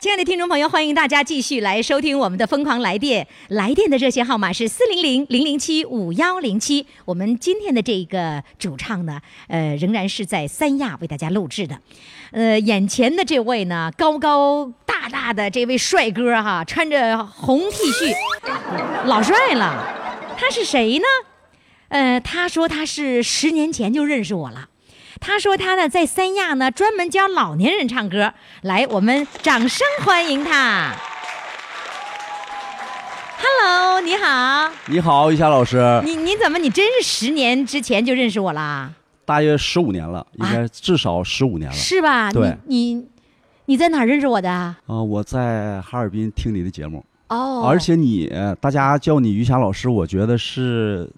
亲爱的听众朋友，欢迎大家继续来收听我们的《疯狂来电》，来电的热线号码是四零零零零七五幺零七。我们今天的这个主唱呢，呃，仍然是在三亚为大家录制的。呃，眼前的这位呢，高高大大的这位帅哥哈，穿着红 T 恤，老帅了。他是谁呢？呃，他说他是十年前就认识我了。他说他呢在三亚呢专门教老年人唱歌，来，我们掌声欢迎他。Hello，你好，你好，于霞老师，你你怎么你真是十年之前就认识我啦？大约十五年了，应该至少十五年了。是吧？对你你你在哪认识我的啊？啊、我在哈尔滨听你的节目，哦，而且你大家叫你于霞老师，我觉得是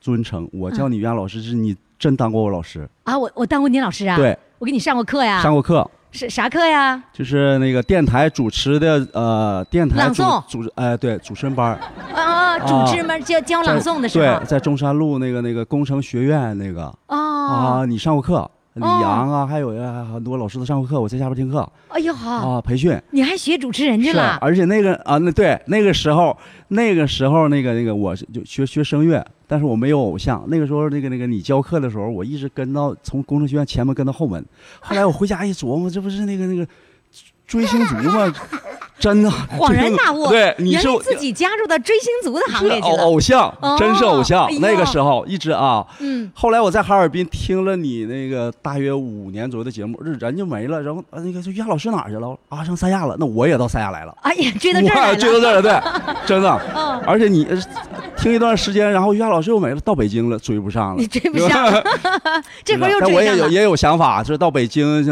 尊称。我叫你于霞老师，是你真当过我老师，啊，我我当过你老师啊？对，我给你上过课呀。上过课，是啥课呀？就是那个电台主持的呃，电台主朗诵主持哎、对主持人班儿啊啊，主持们教教朗诵的时候。对，在中山路那个那个工程学院那个哦，啊，你上过课。李哦阳啊，还有呀很多老师都上过课，我在下边听课哎呦好，啊，培训。你还学主持人去是，了？而且那个啊，那对那个时候，那个时候那个那个我是就学学声乐，但是我没有偶像。那个时候那个那个你教课的时候，我一直跟到从工程学院前门跟到后门。后来我回家一琢磨，这不是那个那个追星族吗？真的，恍然大悟，对，你是自己加入到追星族的行列偶。偶像哦，真是偶像那个时候一直啊，嗯，后来我在哈尔滨听了你那个大约五年左右的节目，人就没了。然后啊那个说于霞老师哪去了？啊，上三亚了。那我也到三亚来了。哎呀，追到追到了。这儿了，对，真的。嗯而且你呃听一段时间，然后于霞老师又没了，到北京了，追不上了。你追不上，这会儿又我追上了。也有也有想法，就是到北京去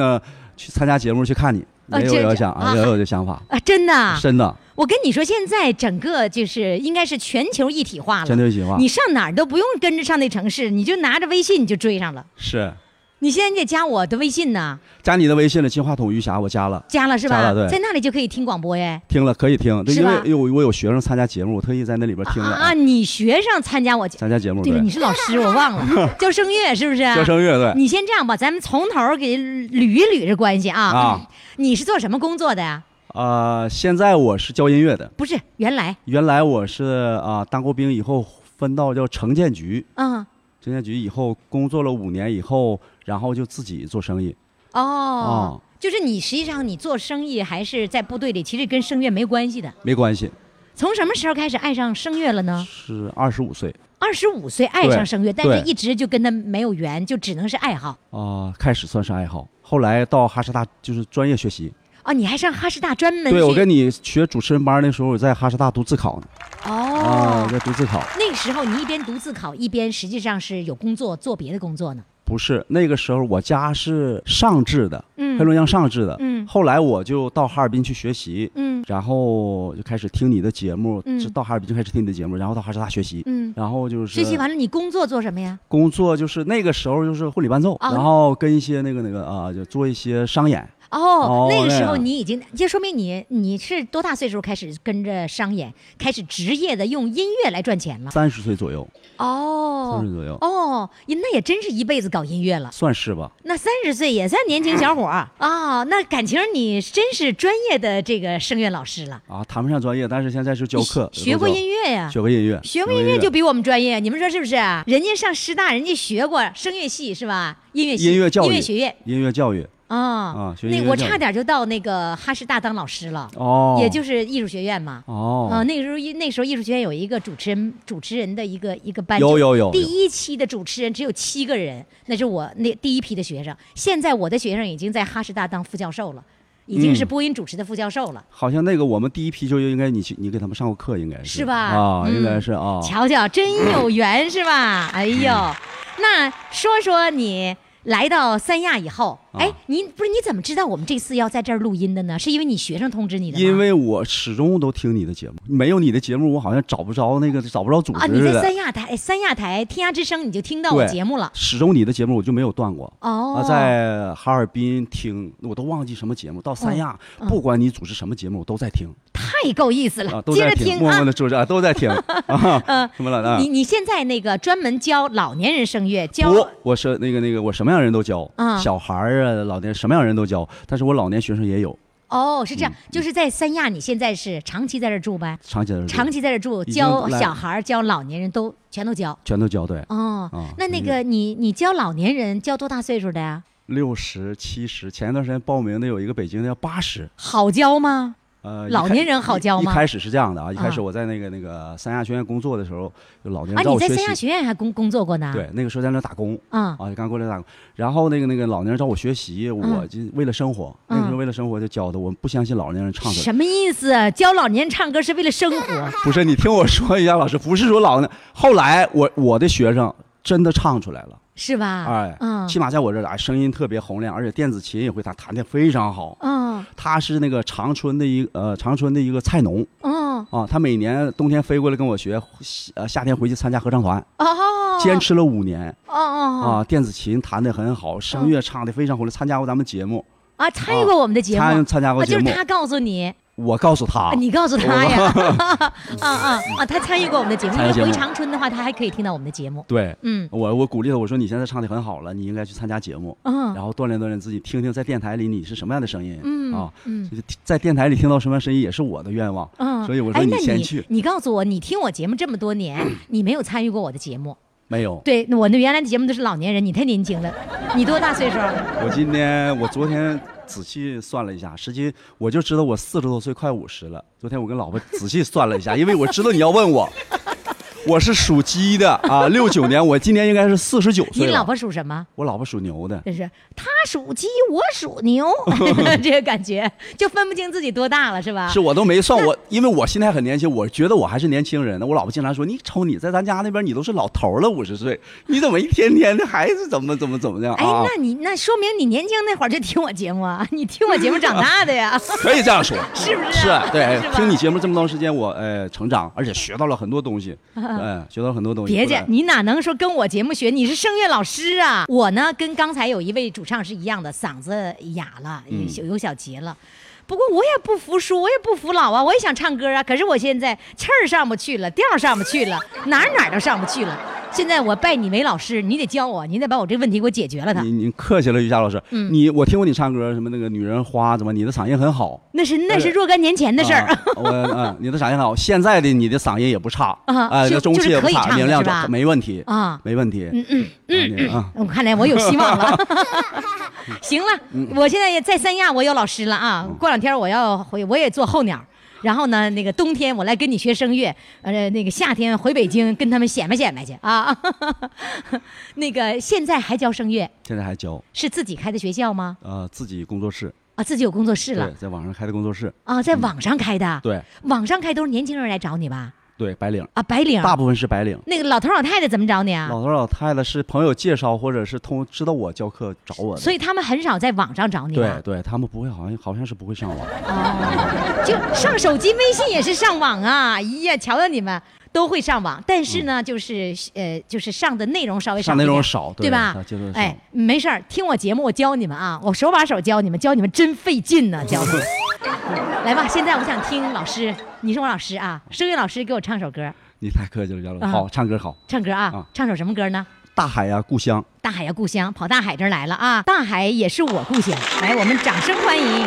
去参加节目去看你，也有啊这这这个想啊也有这想法，啊，真的啊，真的，我跟你说，现在整个就是应该是全球一体化了。全球一体化你上哪儿都不用跟着上那城市，你就拿着微信你就追上了。是。你现在你得加我的微信呢，加你的微信了，金话筒余霞，我加了，加了是吧？加了对。在那里就可以听广播耶。听了可以听，对，是因为因为我我有学生参加节目，我特意在那里边听了啊，你学生参加我参加节目，对了，你是老师，我忘了，教声乐是不是？教声乐对。你先这样吧，咱们从头给捋一捋这关系啊。啊。你是做什么工作的？呀？啊，现在我是教音乐的，不是，原来，原来我是啊当过兵以后分到叫城建局，嗯，城建局以后工作了五年以后，然后就自己做生意。哦，哦就是你实际上你做生意还是在部队里，其实跟声乐没关系的。没关系，从什么时候开始爱上声乐了呢？是二十五岁二十五岁爱上声乐，但是一直就跟他没有缘，就只能是爱好。啊、开始算是爱好，后来到哈师大就是专业学习。哦，你还上哈师大专门对，我跟你学主持人班那时候，我在哈师大读自考呢。啊，哦，在读自考。那个时候你一边读自考，一边实际上是有工作做别的工作呢。不是那个时候，我家是上智的，嗯黑龙江上智的。嗯后来我就到哈尔滨去学习，嗯然后就开始听你的节目，嗯是到哈尔滨就开始听你的节目，然后到哈师大学习，嗯，然后就是学习完了你工作做什么呀？工作就是那个时候就是婚礼伴奏，啊然后跟一些那个那个啊，就做一些商演。哦哦，那个时候你已经，就说明你你是多大岁数开始跟着商演，开始职业的用音乐来赚钱了？三十岁左右，哦三哦十左右，哦，那也真是一辈子搞音乐了。算是吧。那三十岁也算年轻小伙儿 啊、那感情你真是专业的这个声乐老师了，啊，谈不上专业，但是现在是教课，学过音乐，乐呀。学过音乐，学过音乐就比我们专业，你们说是不是？人家上师大，人家学过声乐系是吧？音乐系、音乐教育音乐学院。音乐教育。啊那我差点就到那个哈师大当老师了，哦，也就是艺术学院嘛。哦，啊，那个时候艺那时候艺术学院有一个主持人主持人的一个一个班，有有有第一期的主持人只有七个人，那是我那第一批的学生。现在我的学生已经在哈师大当副教授了，已经是嗯播音主持的副教授了。好像那个我们第一批就应该你去你给他们上过课，应该是是吧啊，嗯应该是啊。瞧瞧，真有 缘是吧？哎呦，那说说你来到三亚以后，啊哎，你不是你怎么知道我们这次要在这儿录音的呢？是因为你学生通知你的吗？因为我始终都听你的节目，没有你的节目，我好像找不着那个找不着组啊，织似的。你在三亚台三亚台天涯之声你就听到我节目了始终你的节目我就没有断过。哦啊，在哈尔滨听，我都忘记什么节目。到三亚，嗯不管你组织什么节目，我都在听太够意思了，接在听，着听啊默默。的主持啊，都在听 啊。什么了啊你？你现在那个专门教老年人声乐，教不，我是那个那个，我什么样人都教，啊小孩儿啊，老年什么样人都教，但是我老年学生也有，哦，是这嗯样，就是在三亚，你现在是长期在这住呗？长期在这儿长期在这住，教小孩儿、教老年人都全都教。全都教对，哦啊，那那个你你教老年人教多大岁数的呀？六十七十，前一段时间报名的有一个北京的要八十，好教吗？呃，老年人好教吗一一开始是这样的啊，一开始啊我在那个那个三亚学院工作的时候，有老年啊，人找我学你在三亚习，学院还工工作过呢？对，那个时候在那打工。啊，啊，刚过来打工，然后那个那个老年人找我学习，我就为了生活，那个时候嗯为了生活就教的，我不相信老年人唱歌。什么意思？教老年人唱歌是为了生活？不是，你听我说一下，老师，不是说老年，后来我我的学生真的唱出来了，是吧？哎，嗯。起码在我这儿啊，声音特别洪亮，而且电子琴也会弹，弹的非常好。嗯。他是那个长春的一呃长春的一个菜农。嗯。啊，他每年冬天飞过来跟我学，呃夏天回去参加合唱团，哦，坚持了五年。哦哦啊，电子琴弹得很好，声乐唱得非常洪亮，参加过咱们节目，啊，参与过我们的节目，参参加过节目，是他告诉你，我告诉他啊，你告诉他呀，啊啊啊，他参与过我们的节目，因为回长春的话，他还可以听到我们的节目。对。嗯我我鼓励他，我说你现在唱的很好了，你应该去参加节目，嗯然后锻炼锻炼自己，听听在电台里你是什么样的声音、嗯啊。嗯就是在电台里听到什么样声音也是我的愿望，嗯，所以我说你先去。你告诉我，你听我节目这么多年，你没有参与过我的节目？没有，对，我那原来的节目都是老年人，你太年轻了，你多大岁数？我今天我昨天仔细算了一下，实际我就知道我四十多岁，快五十了。昨天我跟老婆仔细算了一下，因为我知道你要问我，我是属鸡的啊，六九年，我今年应该是四十九岁。你老婆属什么？我老婆属牛的，这是他属鸡，我属牛，这个感觉就分不清自己多大了，是吧？是我都没算我，因为我心态很年轻，我觉得我还是年轻人呢。我老婆经常说：“你瞅你在咱家那边，你都是老头了，五十岁，你怎么一天天的还是怎么怎么怎么的哎，啊那你那说明你年轻那会儿就听我节目啊，你听我节目长大的呀？”可以这样说，是不是是啊对听你节目这么长时间，我呃成长，而且学到了很多东西，嗯，学到很多东西。别介，你哪能说跟我节目学？你是声乐老师啊！我呢，跟刚才有一位主唱是一样的，嗓子哑了，有有小结了。不过我也不服输，我也不服老啊，我也想唱歌啊。可是我现在气儿上不去了，调儿上不去了，哪儿哪儿都上不去了。现在我拜你为老师，你得教我，你得把我这个问题给我解决了它。你你客气了，于霞老师，嗯你我听过你唱歌，什么那个女人花，怎么你的嗓音很好。那是那是若干年前的事儿。啊我嗯，你的嗓音很好，现在的你的嗓音也不差，啊哎，就那中气也不差，就是可以唱的明亮是吧着，没问题啊没问题。嗯嗯嗯嗯，我看来我有希望了。行了，嗯我现在也在三亚，我有老师了啊。过两天我要回，我也做候鸟。然后呢，那个冬天我来跟你学声乐，呃，那个夏天回北京跟他们显摆显摆去啊。那个现在还教声乐，现在还教，是自己开的学校吗？呃，自己工作室，啊，自己有工作室了对，在网上开的工作室，啊，在网上开的。对网上开都是年轻人来找你吧？对，白领，啊，白领。大部分是白领。那个老头老太太怎么找你啊？老头老太太是朋友介绍，或者是通知道我教课找我的。所以他们很少在网上找你吧？对对，他们不会，好像好像是不会上网。哦，就上手机微信也是上网啊！哎呀，瞧瞧你们都会上网，但是呢，就是呃，就是上的内容稍微少上内，容少，对吧哎，没事儿，听我节目，我教你们啊，我手把手教你们，教你们真费劲呢，教你们。来吧，现在我想听老师，你是我老师啊，声乐老师给我唱首歌，你太客气了，姚老师。啊好，唱歌好。唱歌啊，啊唱首什么歌呢？大海呀，故乡。大海呀，故乡，跑大海这儿来了啊！大海也是我故乡，来，我们掌声欢迎。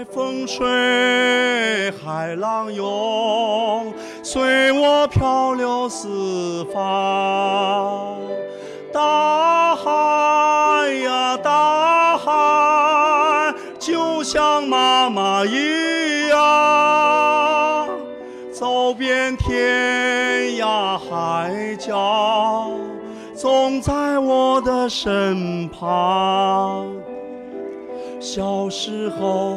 海风吹，海浪涌，随我漂流四方。大海呀，大海，就像妈妈一样，走遍天涯海角，总在我的身旁。小时候，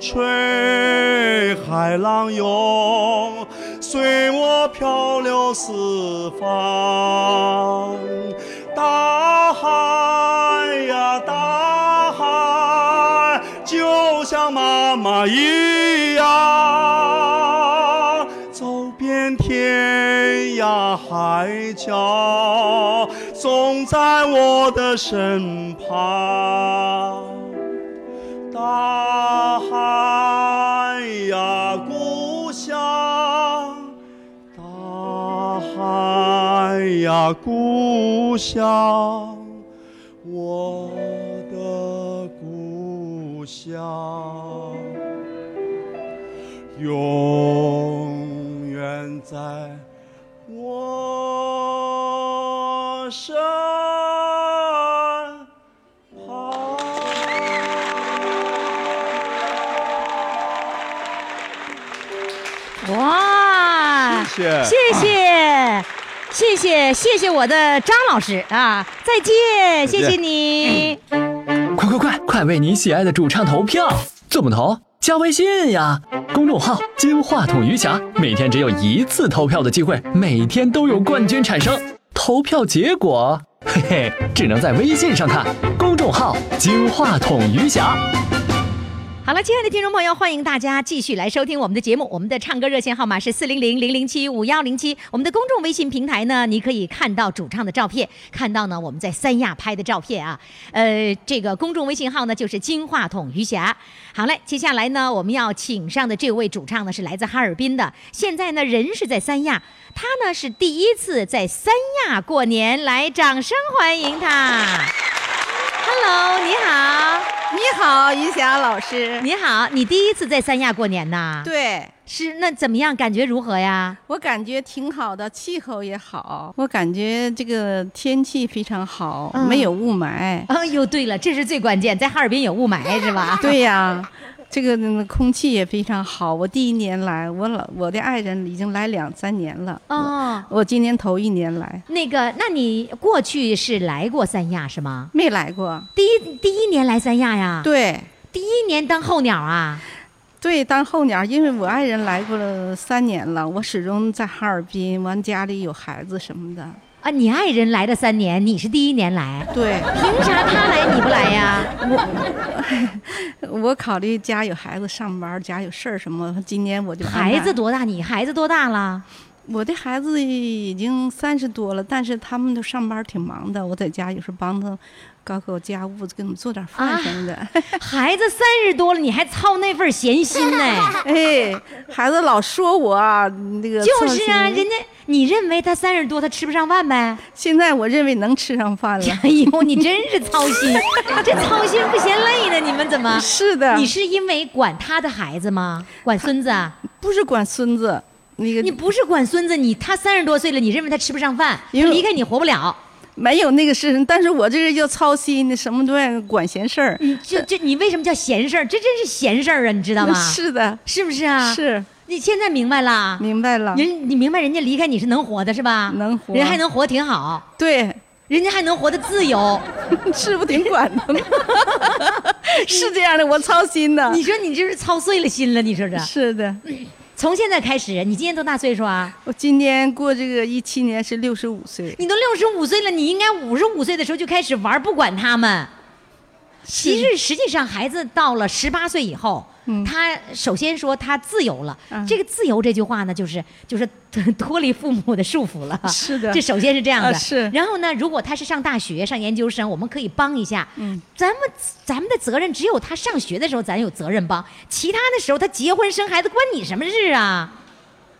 吹，海浪涌，随我漂流四方。大海呀，大海，就像妈妈一样，走遍天涯海角，总在我的身旁。故乡，我的故乡，永远在我身旁。哇，谢谢谢谢，谢谢，谢谢我的张老师啊！再见，谢谢你。快快快，快为你喜爱的主唱投票！怎么投？加微信呀，公众号“金话筒余霞”，每天只有一次投票的机会，每天都有冠军产生。投票结果，嘿嘿，只能在微信上看。公众号“金话筒余霞”。好了，亲爱的听众朋友，欢迎大家继续来收听我们的节目。我们的唱歌热线号码是四零零零零七五幺零七。我们的公众微信平台呢，你可以看到主唱的照片，看到呢我们在三亚拍的照片啊。呃，这个公众微信号呢就是金话筒余霞。好嘞，接下来呢我们要请上的这位主唱呢是来自哈尔滨的，现在呢人是在三亚，他呢是第一次在三亚过年，来掌声欢迎他。Hello，你好，你好，于霞老师。你好，你第一次在三亚过年呐？，对是那怎么样？感觉如何呀？我感觉挺好的，气候也好，我感觉这个天气非常好，嗯没有雾霾。啊，又对了，这是最关键，在哈尔滨有雾霾是吧？对呀，这个嗯空气也非常好。我第一年来，我老我的爱人已经来两三年了。哦，我今年头一年来，那个，那你过去是来过三亚是吗？没来过。第一第一年来三亚呀？，对第一年当候鸟啊？对，当候鸟，因为我爱人来过了三年了，我始终在哈尔滨，完家里有孩子什么的。啊，你爱人来了三年，你是第一年来，对，凭啥他来你不来呀？我 我考虑家有孩子上班，家有事儿什么，今年我就孩子多大？你孩子多大了？我的孩子已经三十多了，但是他们都上班挺忙的，我在家有时候帮他搞搞家务，给他们做点饭什么的。孩子三十多了，你还操那份闲心呢？哎，孩子老说我啊那个就是啊，人家你认为他三十多，他吃不上饭呗？现在我认为能吃上饭了。哎呦，你真是操心，这操心不嫌累呢？你们怎么？是的，你是因为管他的孩子吗？管孙子啊？不是管孙子？那个你不是管孙子，你他三十多岁了，你认为他吃不上饭，他离开你活不了？没有那个事，但是我这人要操心的，什么都爱管闲事儿。你这这你为什么叫闲事儿？这真是闲事儿啊，你知道吗？是的，是不是啊？。是你现在明白了？明白了。人你明白人家离开你是能活的是吧？能活人还能活挺好。对，人家还能活得自由。是不挺管的吗，是这样的，我操心的。你说你这是操碎了心了，你说这？是的，从现在开始，你今年多大岁数啊？我今年过这个一七年是六十五岁，你都六十五岁了，你应该五十五岁的时候就开始玩，不管他们。其实实际上，孩子到了十八岁以后，嗯。他首先说他自由了。嗯。这个自由这句话呢，就是就是 脱离父母的束缚了。是的。这首先是这样的。啊是。然后呢，如果他是上大学、上研究生，我们可以帮一下。嗯，咱们咱们的责任只有他上学的时候咱有责任帮，其他的时候他结婚生孩子关你什么事啊？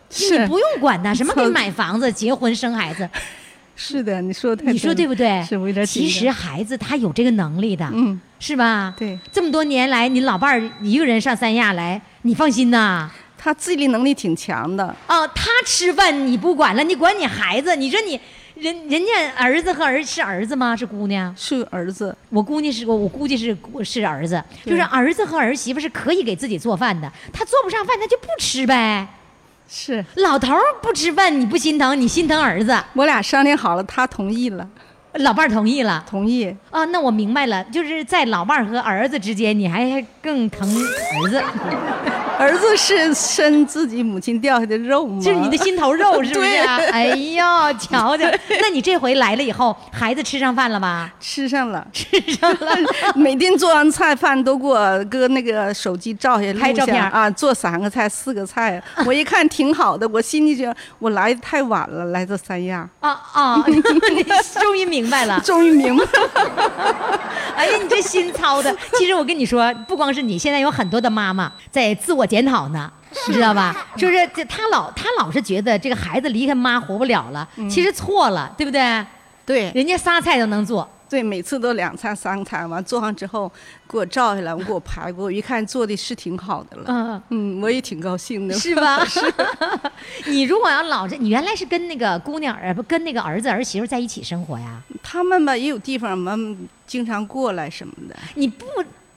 是。你不用管他，什么给操买房子、结婚、生孩子，是的，你说的太你说对不对？是我有点其实孩子他有这个能力的，嗯，是吧？对这么多年来，你老伴儿一个人上三亚来，你放心呐。他自理能力挺强的，哦，他吃饭你不管了，你管你孩子，你说你人人家儿子和儿是儿子吗？是姑娘？是儿子，我估计是我我估计是是儿子，就是儿子和儿媳妇是可以给自己做饭的，他做不上饭他就不吃呗。是老头儿不吃饭你不心疼，你心疼儿子，我俩商量好了，他同意了，老伴儿同意了。同意。啊，那我明白了，就是在老伴儿和儿子之间，你还更疼儿子，儿子是生自己母亲掉下的肉吗？就是你的心头肉，是不是、啊？哎呦，瞧瞧，那你这回来了以后，孩子吃上饭了吧？吃上了，吃上了。每天做完菜饭都给我搁那个手机照下录拍照片啊，做三个菜四个菜，我一看挺好的，我心里觉得我来的太晚了，来这三亚，啊啊！你终于明白了。终于明白了，哎呀，你这心操的。其实我跟你说，不光是你，现在有很多的妈妈在自我检讨呢。你知道吧？就是这，他老他老是觉得这个孩子离开妈活不了了，其实错了，对不对？对人家仨菜都能做，对，每次都两餐三餐，完做上之后给我照下来，我给我排过，我一看做的是挺好的了，嗯，嗯，我也挺高兴的，是吧？你如果要老这，你原来是跟那个姑娘儿不跟那个儿子儿媳妇在一起生活呀？他们吧也有地方嘛，经常过来什么的，你不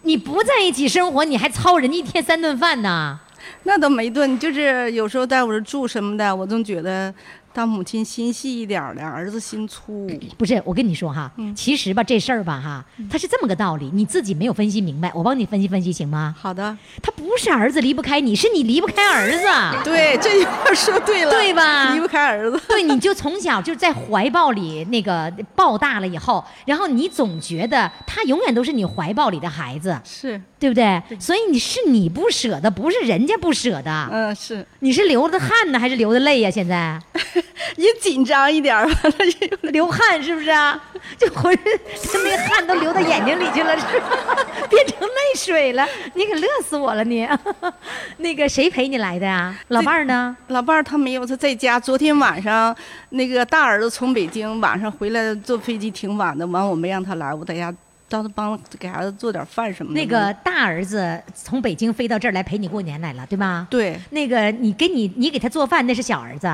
你不在一起生活，你还操人家一天三顿饭呢？那倒没顿，就是有时候在我这住什么的，我总觉得当母亲心细一点儿的，儿子心粗。不是，我跟你说哈，嗯其实吧这事儿吧哈，他是这么个道理，你自己没有分析明白，我帮你分析分析行吗？好的，他不是儿子离不开你，是你离不开儿子。对这句话说对了，对吧离不开儿子。对，你就从小就在怀抱里那个抱大了以后，然后你总觉得他永远都是你怀抱里的孩子，是，对不对？所以你是你不舍得，不是人家不舍得，嗯，是，你是流的汗呢，还是流的泪呀、现在 也紧张一点儿吧，流汗是不是啊？就浑身那个汗都流到眼睛里去了？变成泪水了，你可乐死我了你！那个谁陪你来的呀？老伴儿呢？老伴儿他没有，他在家。昨天晚上那个大儿子从北京晚上回来，坐飞机挺晚的，完我没让他来，我在家让他帮给孩子做点饭什么的。那个大儿子从北京飞到这儿来陪你过年来了，对吧？对那个你给你你给他做饭，那是小儿子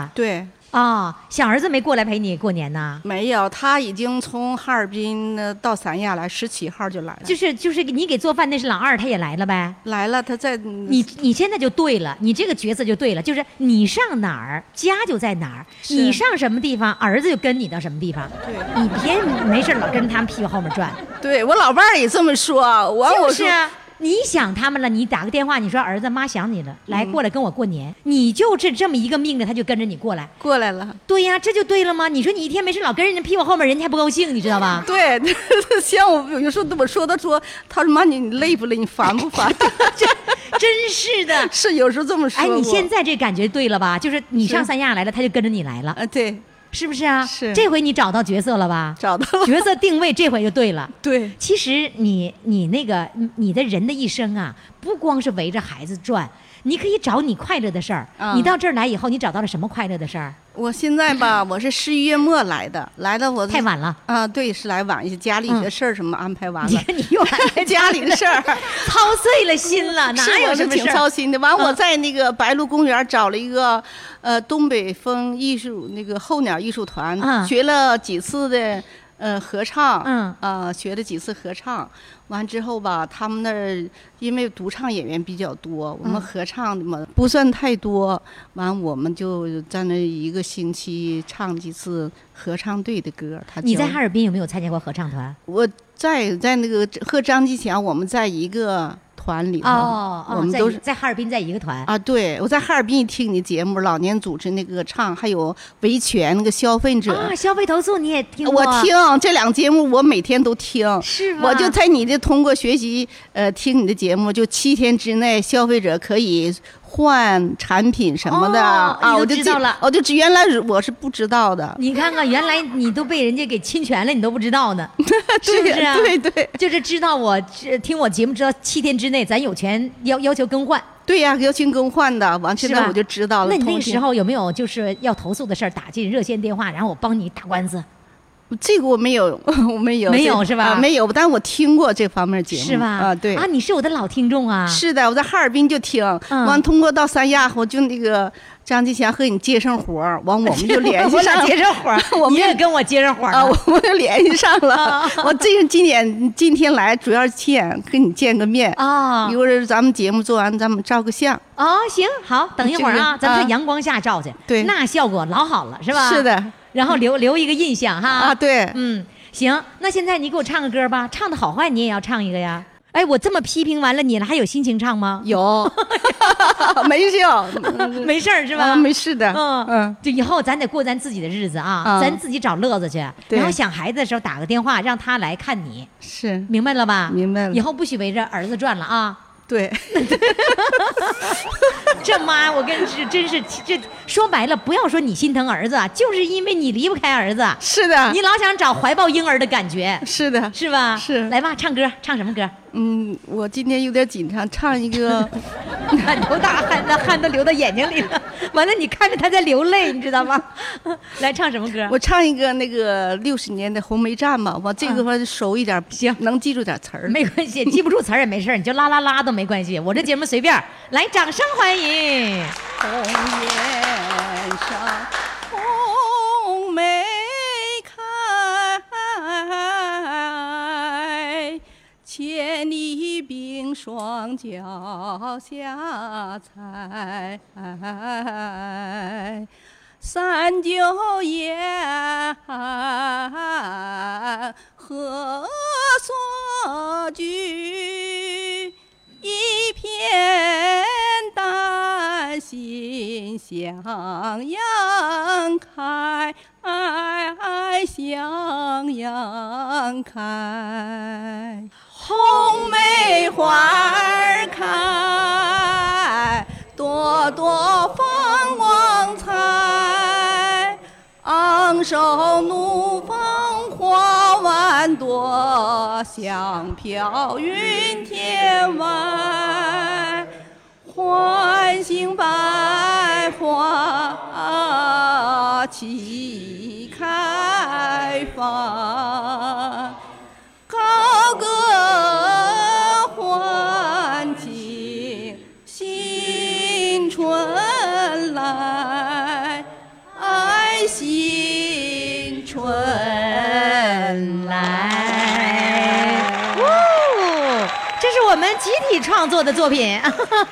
啊、对，小儿子没过来陪你过年呢。没有，他已经从哈尔滨呢到三亚来，十七号就来了。就是就是你给做饭那是老二，他也来了呗。来了，他在你你现在就对了，你这个角色就对了，就是你上哪儿，家就在哪儿；你上什么地方，儿子就跟你到什么地方。对你别没事老跟着他们屁股后面转。对我老伴儿也这么说，完我就是啊，你想他们了，你打个电话，你说儿子妈想你了，来嗯过来跟我过年，你就是这么一个命的，他就跟着你过来。过来了。对呀，这就对了吗？你说你一天没事老跟人家屁股后面，人家还不高兴，你知道吧？对，像我有时候我说他说，他说妈你你累不累？你烦不烦？真是的。是有时候这么说哎，你现在这感觉对了吧？就是你上三亚来了，他就跟着你来了，啊，对，是不是啊？是这回你找到角色了吧？找到了。角色定位这回就对了。对，其实你你那个你你的人的一生啊，不光是围着孩子转，你可以找你快乐的事儿。嗯你到这儿来以后，你找到了什么快乐的事儿？我现在吧，我是十一月末来的，来的我太晚了，啊，对，是来晚一些，家里的事儿什么安排完了，你看你又来家里的事儿。操碎了心了，哪有什么事儿？操心的。完，我嗯在那个白鹿公园找了一个，呃，东北风艺术那个候鸟艺术团，嗯学了几次的，呃合唱，嗯啊、学了几次合唱，完之后吧，他们那儿因为独唱演员比较多，我们嗯合唱的嘛不算太多，完我们就在那一个星期唱几次合唱队的歌。他你在哈尔滨有没有参加过合唱团？我在在那个和张继强，我们在一个团里头，哦哦，我们都是在哈尔滨在一个团。啊，对，我在哈尔滨听你节目，老年组织那个唱，还有维权那个消费者，啊，消费投诉你也听过？我听这两个节目，我每天都听。是吗？我就在你的通过学习，呃，听你的节目，就七天之内，消费者可以换产品什么的、啊，都我就知道了我就知原来我是不知道的，你看看，原来你都被人家给侵权了，你都不知道呢，是不是啊？对对就是知道我知听我节目，知道七天之内咱有权要要求更换。对呀、要求更换的，完现在我就知道了。那你那个时候有没有就是要投诉的事儿打进热线电话，然后我帮你打官司，这个我没有，我没有，没有是吧啊没有，但我听过这方面节目，是吧？啊，对啊，你是我的老听众啊。是的，我在哈尔滨就听，嗯完通过到三亚，我就那个张继强和你接上活儿，完我们就联系上 接上活儿 我们你也跟我接上活儿啊，了我们就联系上了啊。我这是今年今天来，主要是见跟你见个面。啊一会儿咱们节目做完，咱们照个相。哦，行好，等一会儿啊咱们在阳光下照去，对那效果老好了，是吧？是，的然后留留一个印象哈。啊，对，嗯，行，那现在你给我唱个歌吧，唱的好坏你也要唱一个呀。哎，我这么批评完了你了，还有心情唱吗？有，没事，没事儿是吧？啊，没事的。嗯嗯，就以后咱得过咱自己的日子啊，啊咱自己找乐子去。对然后想孩子的时候打个电话，让他来看你，是，明白了吧？明白了以后不许围着儿子转了啊！对，这妈，我跟是真是这说白了，不要说你心疼儿子，啊，就是因为你离不开儿子，是的。你，老想找怀抱婴儿的感觉，是的，是吧？是。来吧，唱歌，唱什么歌？嗯，我今天有点紧张，唱一个，满头大汗，那汗都流到眼睛里了。完了，你看着他在流泪，你知道吗？来唱什么歌？我唱一个那个六十年的红梅站吧，我这个话熟一点，啊行能记住点词儿。没关系，记不住词儿也没事儿，你就啦啦啦都没关系。我这节目随便，来，掌声欢迎。红颜上双脚下踩。三九严寒何所居？一片丹心向阳开，向阳开。红梅花儿开，朵朵放光彩。昂首怒放花万朵，香飘云天外。唤醒百花齐开放，高歌体创作的作品，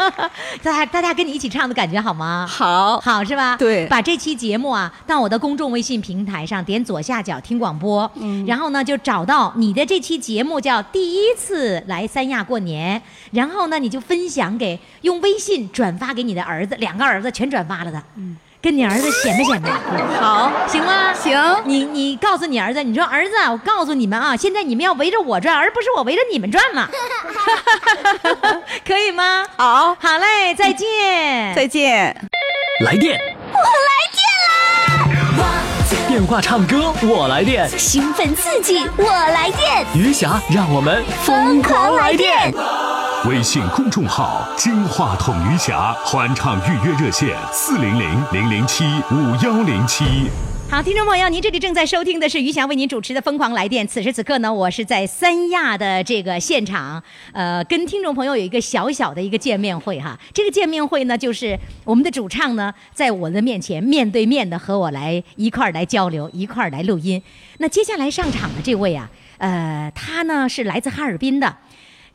大家大家跟你一起唱的感觉好吗？好，好是吧？对。把这期节目啊，到我的公众微信平台上点左下角听广播，嗯。然后呢就找到你的这期节目叫第一次来三亚过年，然后呢你就分享给用微信转发给你的儿子，两个儿子全转发了的，嗯跟你儿子显摆显摆，好，行吗？行你你告诉你儿子，你说儿子啊，我告诉你们啊，现在你们要围着我转，而不是我围着你们转嘛，可以吗？好，好嘞，再见。再见。来电，我来电啦！电话唱歌，我来电。兴奋刺激，我来电，余霞，让我们疯狂来电！微信公众号“金话筒余霞”欢唱预约热线：四零零零零七五幺零七。好，听众朋友，您这里正在收听的是于霞为您主持的《疯狂来电》。此时此刻呢，我是在三亚的这个现场，呃，跟听众朋友有一个小小的一个见面会哈。这个见面会呢，就是我们的主唱呢，在我的面前面对面的和我来一块儿来交流，一块儿来录音。那接下来上场的这位啊，呃，他呢是来自哈尔滨的，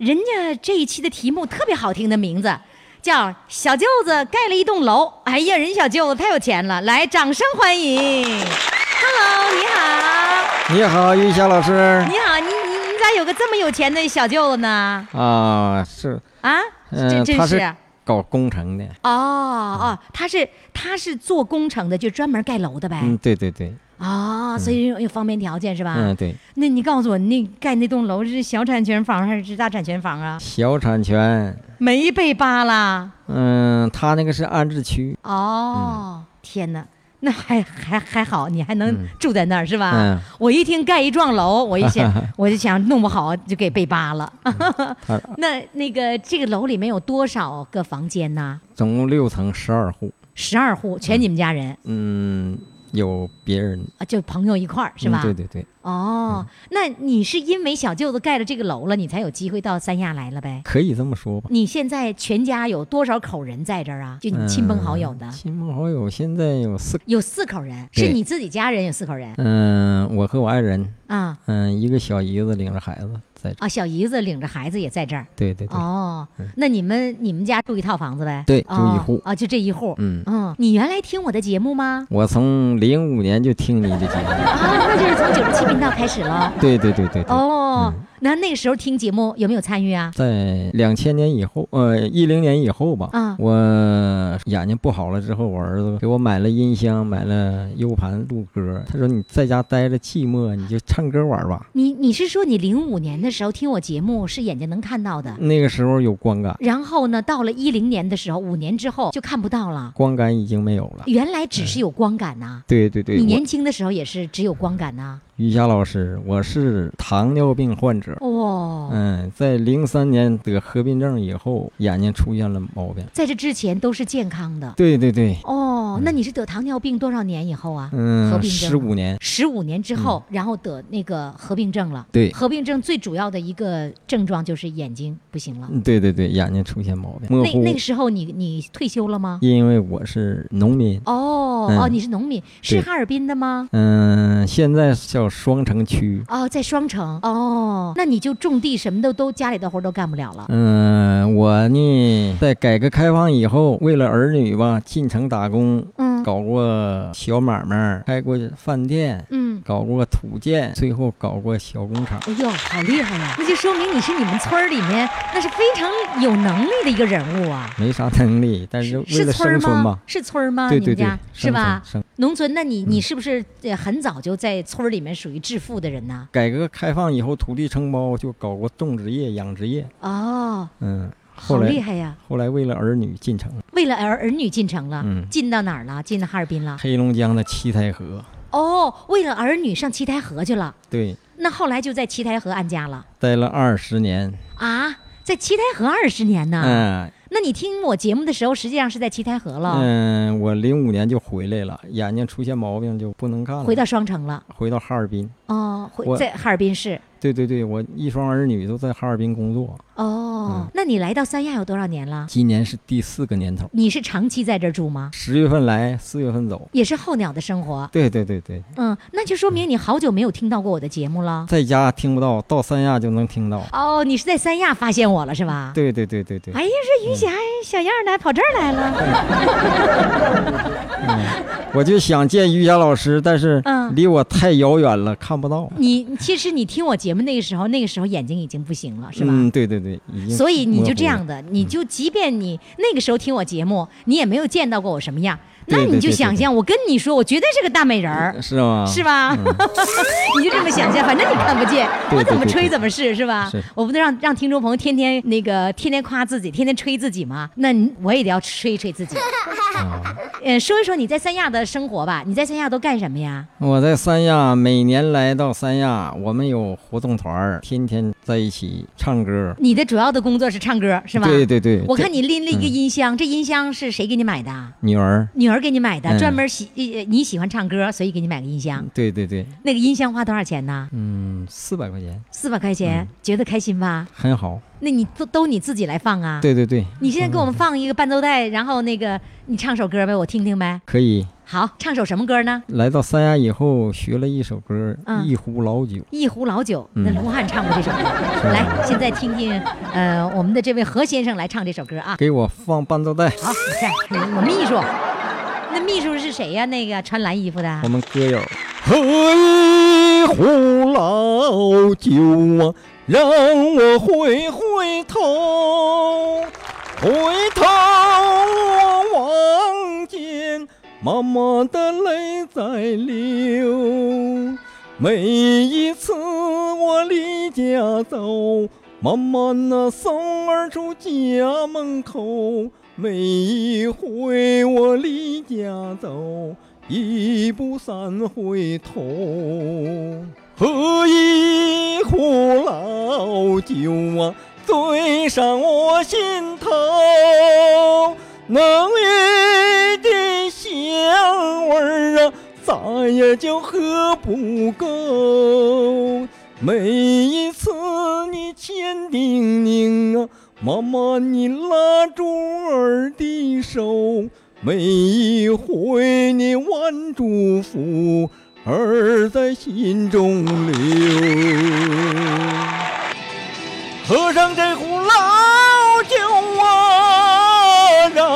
人家这一期的题目特别好听的名字。叫小舅子盖了一栋楼，哎呀，人小舅子太有钱了，来，掌声欢迎！Hello，你好，你好，玉霞老师。你好，你你你咋有个这么有钱的小舅子呢？啊，是，啊，嗯、这真是搞工程的。哦哦，他是他是做工程的，就专门盖楼的呗。嗯，对对对，哦，所以有有方便条件是吧？嗯对，那你告诉我，那盖那栋楼是小产权房还是大产权房啊？小产权。没被扒拉。嗯，他那个是安置区。哦，天哪！那还还还好，你还能住在那儿、是吧？嗯我一听盖一幢楼，我一想，我就想弄不好就给被扒了。他 那那个这个楼里面有多少个房间呢？总共六层，十二户。十二户，全你们家人、嗯，有别人啊，就朋友一块儿是吧？嗯对对对，哦，那你是因为小舅子盖了这个楼了，你才有机会到三亚来了呗？可以这么说吧。你现在全家有多少口人在这儿啊？就你亲朋好友的，嗯亲朋好友现在有四，有四口人，是你自己家人有四口人嗯，我和我爱人，啊嗯，一个小姨子领着孩子在这。啊！小姨子领着孩子也在这儿。对对对，哦，那你们你们家住一套房子呗？对哦住一户啊，就这一户。嗯，嗯，你原来听我的节目吗？我从零五年就听你的节目。啊，那就是从九十七频道开始了。对对对对对。哦嗯，那那个时候听节目有没有参与啊？在两千年以后，呃，一零年以后吧，啊我眼睛不好了之后，我儿子给我买了音箱，买了 U 盘录歌。他说：“你在家待着寂寞，你就唱歌玩吧。你你是说你零五年的时候听我节目是眼睛能看到的，”那个时候有光感，然后呢，到了一零年的时候，五年之后就看不到了。光感已经没有了。原来只是有光感呐、对对对，你年轻的时候也是只有光感呐、于霞老师，我是糖尿病患者。哦，嗯，在零三年得合并症以后，眼睛出现了毛病。在这之前都是健康的。对对对，哦，那你是得糖尿病多少年以后啊？合嗯，并症十五年。十五年之后，然后得那个合并症了。对合并症最主要的一个症状就是眼睛不行了。嗯对对对，眼睛出现毛病。那那个时候你你退休了吗？因为我是农民。哦、嗯哦，你是农民，是哈尔滨的吗？嗯，现在叫双城区。哦，在双城。哦，那你就种地什么的都家里的活都干不了了。嗯，我呢，在改革开放以后，为了儿女吧，进城打工，嗯搞过小买卖，开过饭店，嗯。搞过土建，最后搞过小工厂。哎呦，好厉害呀！那就说明你是你们村儿里面那是非常有能力的一个人物啊。没啥能力，但是为了是村吗生存嘛？，是村儿吗？对是吧？生农村，那你嗯你是不是呃很早就在村儿里面属于致富的人呢？改革开放以后，土地承包就搞过种植业、养殖业。哦，嗯，好后来厉害呀！后来为了儿女进城，为了儿儿女进城了，嗯进到哪儿了？进到哈尔滨了。黑龙江的七台河。哦，为了儿女上七台河去了。对，那后来就在七台河安家了待了二十年。啊，在七台河二十年呢。嗯那你听我节目的时候，实际上是在七台河了，嗯，我零五年就回来了，眼睛出现毛病就不能干了，回到双城了。回到哈尔滨。哦，回在哈尔滨市。对对对，我一双儿女都在哈尔滨工作，哦，嗯那你来到三亚有多少年了？今年是第四个年头。你是长期在这儿住吗？十月份来，四月份走。也是候鸟的生活。对对对对，嗯，那就说明你好久没有听到过我的节目了。在家听不到，到三亚就能听到。哦，你是在三亚发现我了是吧？。对对对对对，哎呀，这于霞小样儿的跑这儿来了。嗯我就想见于霞老师，但是嗯离我太遥远了，看不到。你其实你听我节目那个时候，那个时候眼睛已经不行了，是吧？嗯，对对对，所以你就这样的，你就即便你那个时候听我节目，你也没有见到过我什么样，那你就想象，我跟你说，我绝对是个大美人儿。是吗？是吧？你就这么想象，反正你看不见，我怎么吹怎么是，是吧？是我不能让让听众朋友天天那个天天夸自己，天天吹自己吗？那你我也得要吹一吹自己。啊 呃，说一说你在三亚的生活吧，你在三亚都干什么呀？我在三亚，每年来到三亚，我们有活动团儿，天天在一起唱歌。你的主要的工作是唱歌，是吧？对对对，我看你拎了一个嗯音箱，这音箱是谁给你买的啊？女儿，女儿儿给你买的，嗯专门喜呃你喜欢唱歌，所以给你买个音箱。对对对，那个音箱花多少钱呢？嗯，四百块钱四百块钱，觉得开心吧？很好。那你都都你自己来放啊？对对对，你现在给我们放一个伴奏带，然后那个你唱首歌呗，我听听呗。可以。好，唱首什么歌呢？来到三亚以后，学了一首歌嗯《一壶老酒》。一壶老酒，嗯那卢汉唱过这首歌。来，现在听听，呃，我们的这位何先生来唱这首歌啊。给我放伴奏带。好，你看，我秘书，那秘书是谁呀、那个穿蓝衣服的我。们歌友。喝一壶老酒啊，让我回回头，回头我望见妈妈的泪在流。每一次我离家走，妈妈那送儿出家门口。每一回我离家走，一步三回头。喝一壶老酒啊，醉上我心头，浓郁的香味儿啊，咋也就喝不够。每一次你千叮咛啊，妈妈你拉住儿的手，每一回你万祝福，儿在心中留。喝上这壶老酒啊，让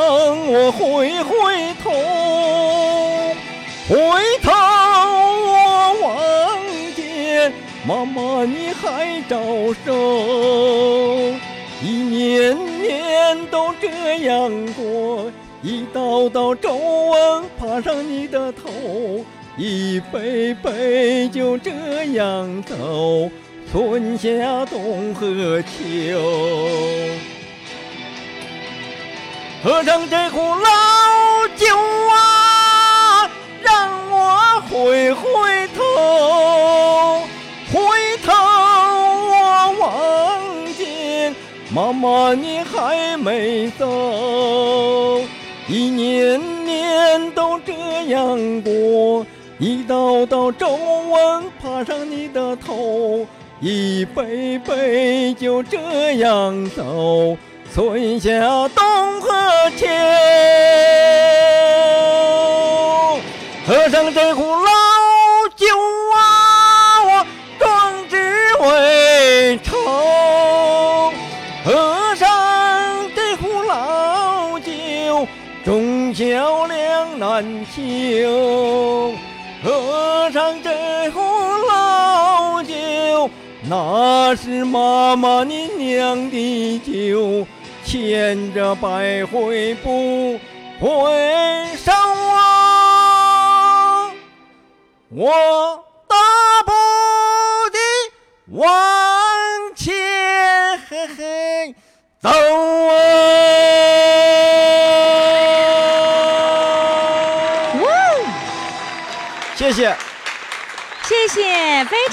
我回回头，回头我望见妈妈你还招手，一年年都这样过，一道道皱纹爬上你的头，一杯杯就这样走。春夏冬和秋，喝上这壶老酒妈妈你还没走，一年年都这样过，一道道皱纹爬上你的头。一杯杯就这样走，春夏冬和秋。喝上这壶老难求。喝上这壶老酒。那是妈妈你酿的酒，千折百回不回首啊！我大步的往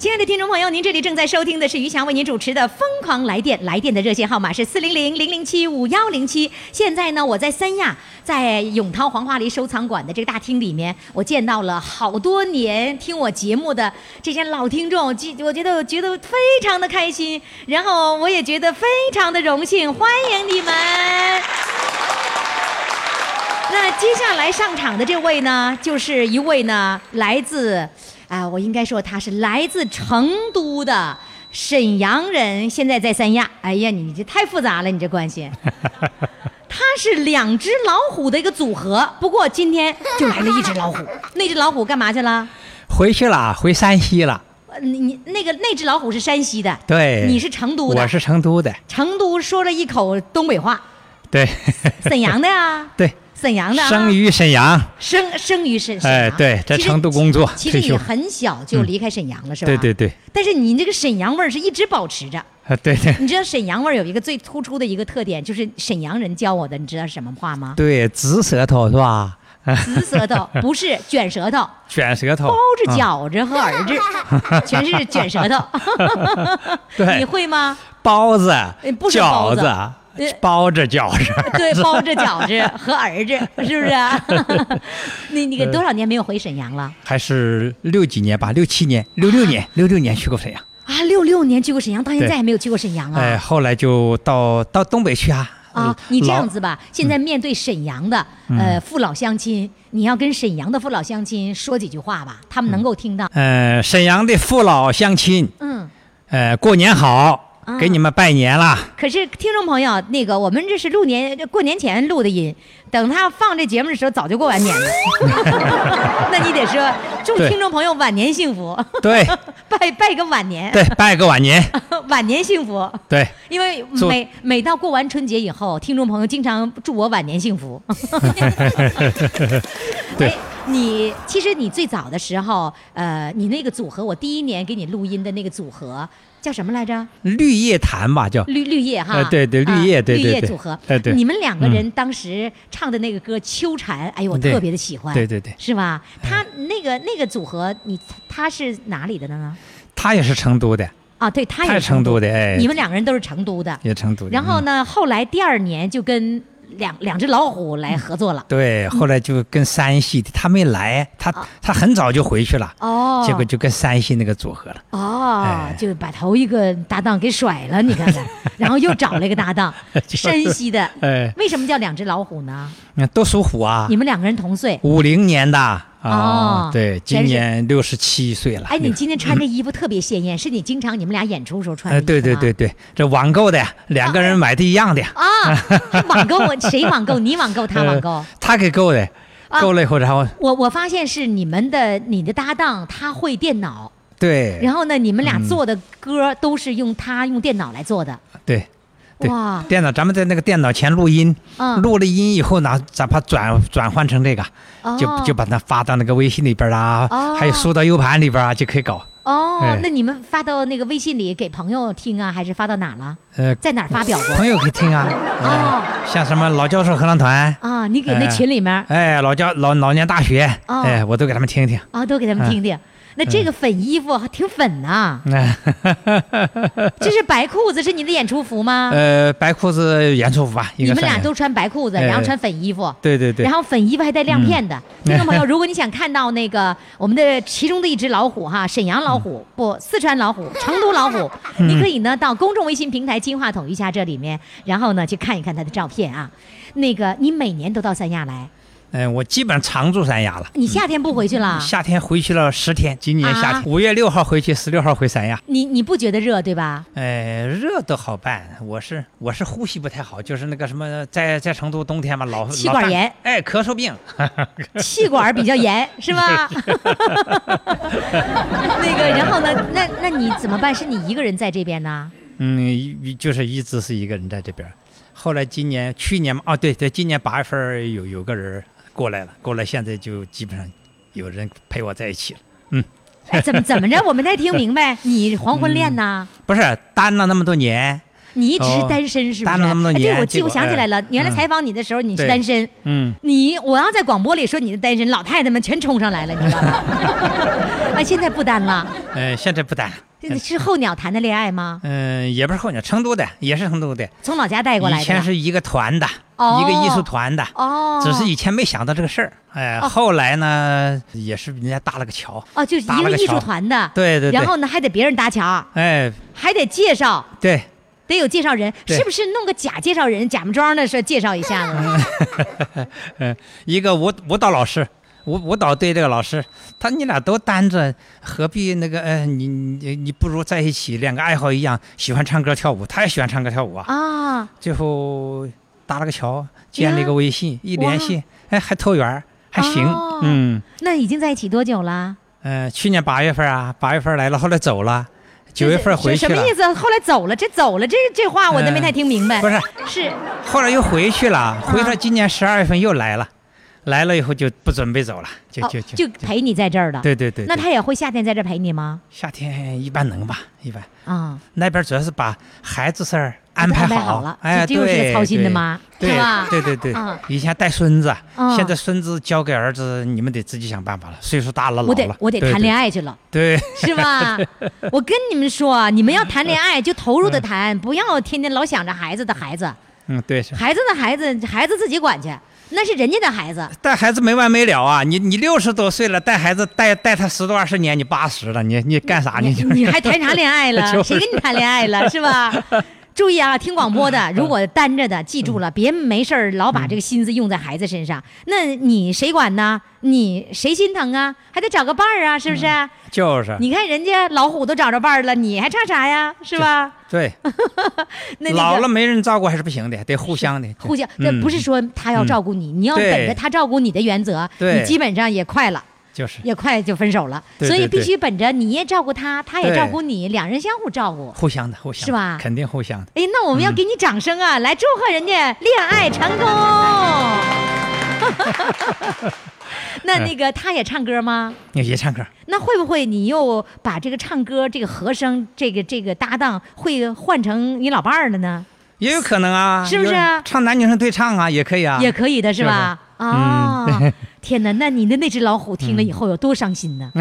亲爱的听众朋友，您这里正在收听的是于翔为您主持的《疯狂来电》，来电的热线号码是四零零零零七五幺零七。现在呢，我在三亚，在永涛黄花梨收藏馆的这个大厅里面，我见到了好多年听我节目的这些老听众，我觉得我觉得非常的开心，然后我也觉得非常的荣幸，欢迎你们。那接下来上场的这位呢，就是一位呢来自，啊、我应该说他是来自成都的沈阳人，现在在三亚。哎呀，你这太复杂了，你这关系。他是两只老虎的一个组合，不过今天就来了一只老虎，那只老虎干嘛去了？回去了，回山西了。呃你你那个那只老虎是山西的，对，你是成都的，我是成都的，成都说了一口东北话，对，沈阳的呀，对，沈阳的啊，生于沈阳。生生于沈沈阳，哎对在成都工作其实你很小就离开沈阳了，是吧？对对对，但是你这个沈阳味儿是一直保持着。啊，对对你知道沈阳味儿有一个最突出的一个特点，就是沈阳人教我的，你知道是什么话吗？对，直舌头是吧？直舌头 不是卷舌头，卷舌头，包着啊饺子和儿子，全是卷舌头。对你会吗？包子呃、不是包子饺子呃、包着饺子。对，包着饺子 和儿子，是不是啊？你你多少年没有回沈阳了？还是六几年吧，六七年，六六年，六六年去过沈阳。啊，六六年去过沈阳，到现在还没有去过沈阳啊。哎，后来就到到东北去啊。啊，呃你这样子吧，现在面对沈阳的、嗯呃父老乡亲，你要跟沈阳的父老乡亲说几句话吧，他们能够听到。呃，沈阳的父老乡亲，嗯，呃，过年好，啊给你们拜年了。可是听众朋友，那个我们这是录年过年前录的音，等他放这节目的时候，早就过完年了。那你得说祝听众朋友晚年幸福，对 拜拜个晚年，对，拜个晚年。晚年幸福。对，因为每每到过完春节以后，听众朋友经常祝我晚年幸福。对哎，你其实你最早的时候，呃，你那个组合，我第一年给你录音的那个组合叫什么来着？绿叶檀吧，叫。绿绿叶哈，呃对对啊绿叶对对对。绿叶组合，哎对。你们两个人当时唱的那个歌《秋蝉》，哎呦，我特别的喜欢，对对对。是吧？他那个那个组合，你他是哪里的呢？他也是成都的，啊，对，他也是成都的，哎，你们两个人都是成都的，也成都然后呢，后来第二年就跟两两只老虎来合作了。对，后来就跟山西的他没来，他他很早就回去了，哦，结果就跟山西那个组合了。哦哎，就把头一个搭档给甩了，你看看，然后又找了一个搭档，山西的。哎，为什么叫两只老虎呢？那都属虎啊你，们两个人同岁。五零年的哦啊，对，今年六十七岁了。哎，你今天穿这衣服特别鲜艳，是你经常你们俩演出时候穿的哎，对对对对，这网购的，两个人买的一样的，啊，是网购我 谁网购？你网购，他网购。他给购的，啊购了以后，然后我我发现是你们的你的搭档他会电脑，对，然后呢，你们俩嗯做的歌都是用他用电脑来做的。对。对哇，电脑，咱们在那个电脑前录音，嗯录了音以后呢，咱把转转换成这个，就哦就把它发到那个微信里边啦，哦还有输到 U 盘里边啊，就可以搞。哦哎，那你们发到那个微信里给朋友听啊，还是发到哪了？呃，在哪儿发表过？朋友可以听啊，哦像什么老教授合唱团，啊，你给那哎群里面哎，老教老老年大学，哦哎，我都给他们听一听。啊，都给他们听听。那这个粉衣服还挺粉呐，哎，这是白裤子，是你的演出服吗？呃，白裤子演出服吧，你们俩都穿白裤子，哎然后穿粉衣服。对对对，然后粉衣服还带亮片的，嗯听众朋友，如果你想看到那个我们的其中的一只老虎哈，沈阳老虎不，四川老虎，成都老虎，嗯。你可以呢到公众微信平台“金话筒一下”这里面，然后呢去看一看它的照片啊。那个你每年都到三亚来，嗯，我基本上常住三亚了。你夏天不回去了？夏天回去了十天，今年夏啊天五月六号回去，十六号回三亚。你你不觉得热对吧？哎，热都好办，我是我是呼吸不太好，就是那个什么，在在成都冬天嘛，老气管炎哎，咳嗽病。气管比较严是吧？那个，然后呢？那那你怎么办？是你一个人在这边呢？嗯，一就是一直是一个人在这边。后来今年去年嘛，哦对对，今年八月份有有个人过来了，过来现在就基本上有人陪我在一起了。哎，怎么怎么着？我没太听明白。你黄昏恋呐？不是单了那么多年，你一直是哦单身是不是？单了那么多哎对，我记，我想起来了，原来嗯采访你的时候你是单身。嗯，你我要在广播里说你是单身，老太太们全冲上来了，你知道吗？哎，现在不单了，呃，现在不单是候鸟谈的恋爱吗？嗯、也不是候鸟，成都的，也是成都的。从老家带过来的。以前是一个团的，哦一个艺术团的，哦，只是以前没想到这个事儿。哎，哦后来呢，也是人家搭了个桥。哦，就是一个艺术团的。对对对然后呢，还得别人搭桥，哎，还得介绍。对，得有介绍人，是不是弄个假介绍人，假模装的说介绍一下子？嗯，一个舞舞蹈老师，舞舞蹈队这个老师，他你俩都单着，何必那个？呃，你你你不如在一起，两个爱好一样，喜欢唱歌跳舞，他也喜欢唱歌跳舞啊。啊，最后搭了个桥，建了一个微信，一联系，哎，还投缘儿，还行。哦嗯，那已经在一起多久了？呃，去年八月份啊，八月份来了，后来走了，九月份回去了什么意。思？后来走了，这走了，这这话我都没太听明白。不是，是后来又回去了，回啊到今年十二月份又来了，来了以后就不准备走了，就哦就就就陪你在这儿了。对对对。对那他也会夏天在这陪你吗？夏天一般能吧，一般啊，那边主要是把孩子事儿安排好了哎，这这又是个对操心的妈对是吧对对对啊，以前带孙子嗯，现在孙子交给儿子，你们得自己想办法了，岁数大了，老我得了，我得谈对对恋爱去了。对，是吧？我跟你们说，你们要谈恋爱就投入的谈，不要天天老想着孩子的孩子，嗯，对是。孩子的孩子，孩子自己管去，那是人家的孩子。带孩子没完没了啊！你你六十多岁了，带孩子带带他十多二十年，你八十了，你你干啥呢？你还谈啥恋爱了？就是谁跟你谈恋爱了？是吧？注意啊，听广播的，如果单着的，记住了，别没事儿老把这个心思用在孩子身上。那你谁管呢？你谁心疼啊？还得找个伴儿啊，是不是？就是你看人家老虎都找着伴儿了，你还差啥呀？是吧？对，那那个老了没人照顾还是不行的，得互相的，互相，嗯这不是说他要照顾你，你要对本着他照顾你的原则，你基本上也快了。就是也快就分手了，所以必须本着你也照顾他，他也照顾你，两人相互照顾。互相的，互相的是吧肯定互相的。哎，那我们要给你掌声啊，来祝贺人家恋爱成功。那那个他也唱歌吗？你也唱歌，那会不会你又把这个唱歌这个和声这个这个搭档会换成你老伴儿了呢？也有可能啊，是不是有唱男女生对唱啊，也可以啊，也可以的是吧？啊、嗯对天哪，那你的那只老虎听了以后有多伤心呢？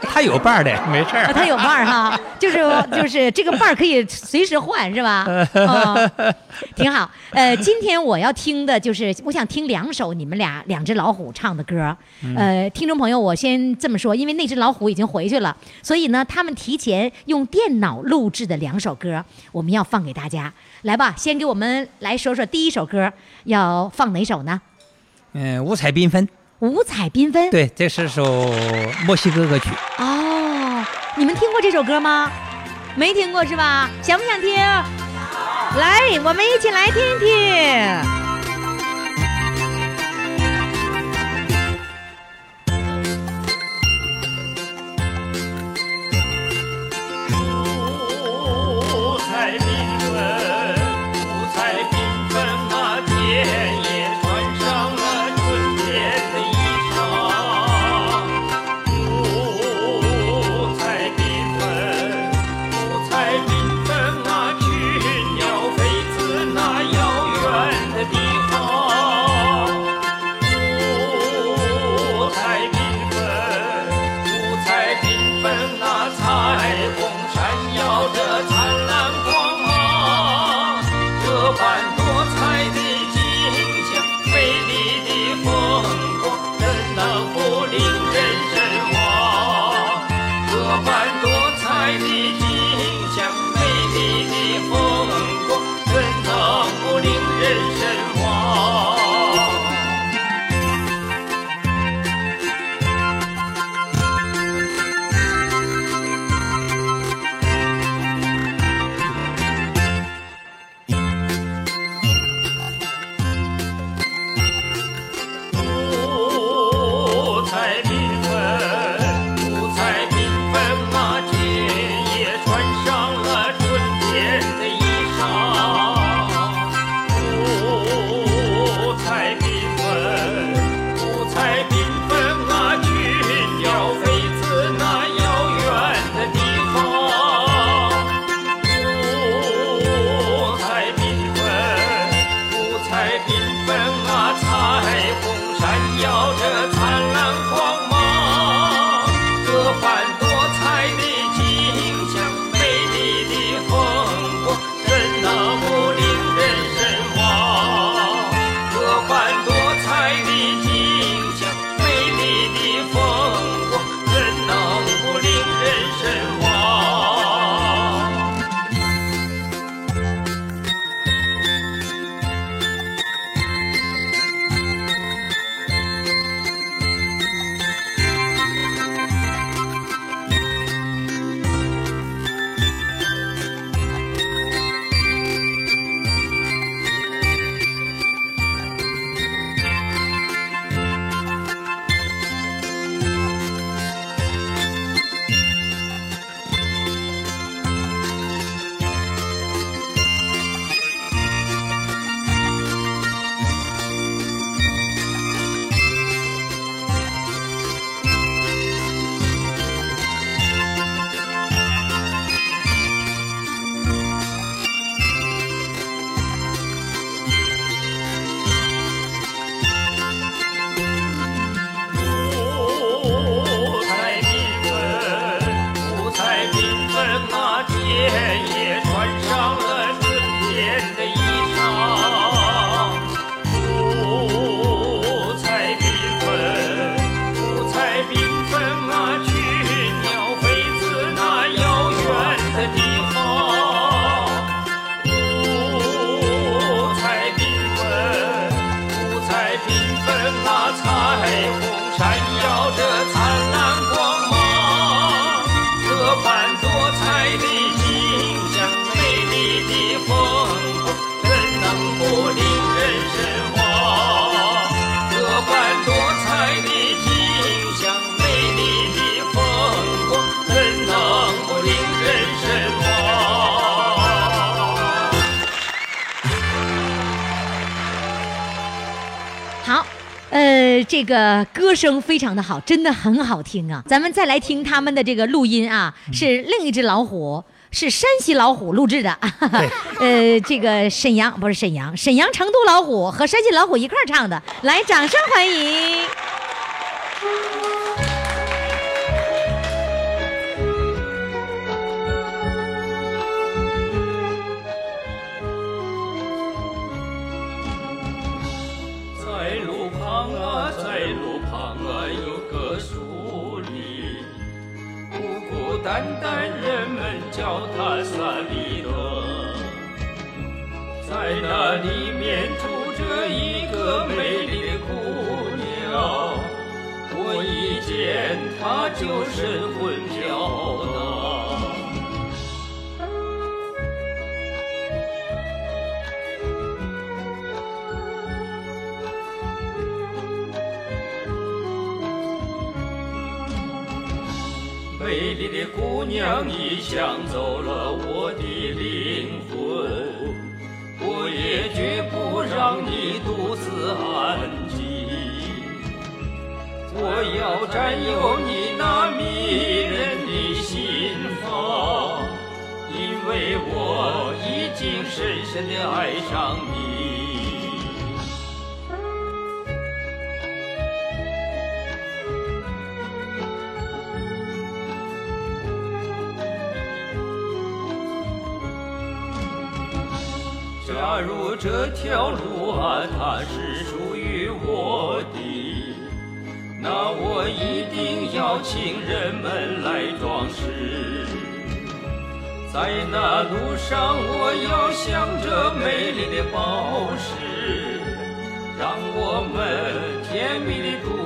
他有伴儿的，没事啊，儿。他有伴儿哈，就是就是这个伴儿可以随时换是吧？哦，挺好。呃，今天我要听的就是我想听两首你们俩两只老虎唱的歌。呃，听众朋友，我先这么说，因为那只老虎已经回去了，所以呢，他们提前用电脑录制的两首歌，我们要放给大家。来吧，先给我们来说说第一首歌要放哪首呢？嗯，五彩缤纷，五彩缤纷。对，这是首墨西哥歌曲。哦，你们听过这首歌吗？没听过是吧？想不想听？来，我们一起来听听。五彩这个歌声非常的好，真的很好听啊！咱们再来听他们的这个录音啊，是另一只老虎。是山西老虎录制的，呃，这个沈阳不是沈阳，沈阳成都老虎和山西老虎一块儿唱的，来，掌声欢迎！叫他萨利德。在那里面住着一个美丽的姑娘，我一见她就神魂飘美丽的姑娘，你抢走了我的灵魂，我也绝不让你独自安静。我要占有你那迷人的心房，因为我已经深深的爱上你。假如这条路啊，它是属于我的，那我一定要请人们来装饰。在那路上，我要镶着美丽的宝石，让我们甜蜜的度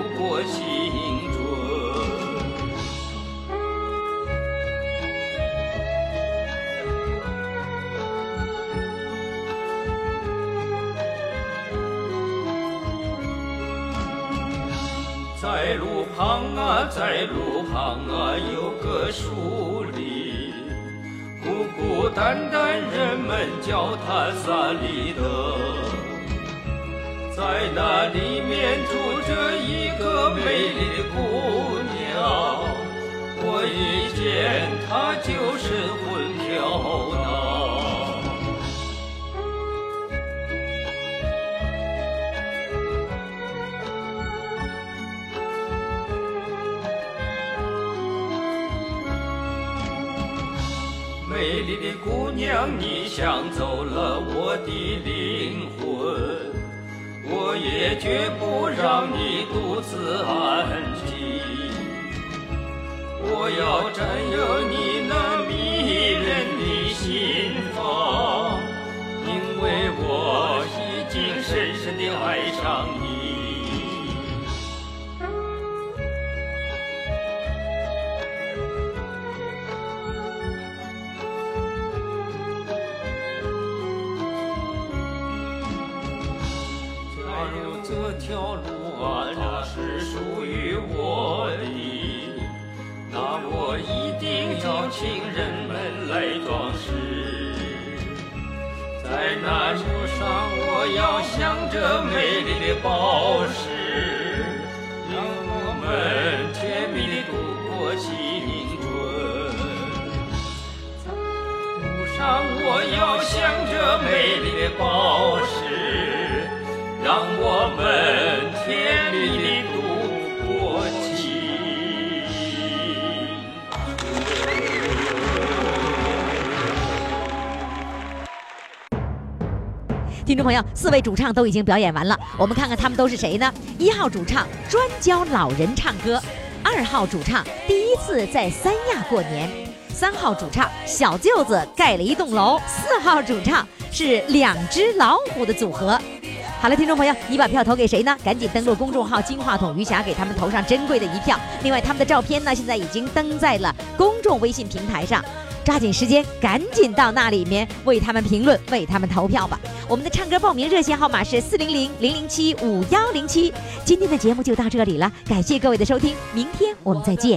旁啊，在路旁啊，有个树林，孤孤单单，人们叫它萨利德。在那里面住着一个美丽的姑娘，我一见她就神魂飘荡。姑娘，你抢走了我的灵魂，我也绝不让你独自安静。我要占有你那迷人的心房，因为我已经深深的爱上你。条路啊，它是属于我的，那我一定要请人们来装饰。在那路上，我要镶着美丽的宝石，让我们甜蜜的度过青春。路上，我要镶着美丽的宝石，让我们甜蜜的度过青听众朋友，四位主唱都已经表演完了，我们看看他们都是谁呢？一号主唱专教老人唱歌，二号主唱第一次在三亚过年，三号主唱小舅子盖了一栋楼，四号主唱是两只老虎的组合。好了，听众朋友，你把票投给谁呢？赶紧登录公众号“金话筒余霞”，给他们投上珍贵的一票。另外，他们的照片呢，现在已经登在了公众微信平台上。抓紧时间，赶紧到那里面为他们评论，为他们投票吧。我们的唱歌报名热线号码是四零零零零七五幺零七。今天的节目就到这里了，感谢各位的收听，明天我们再见。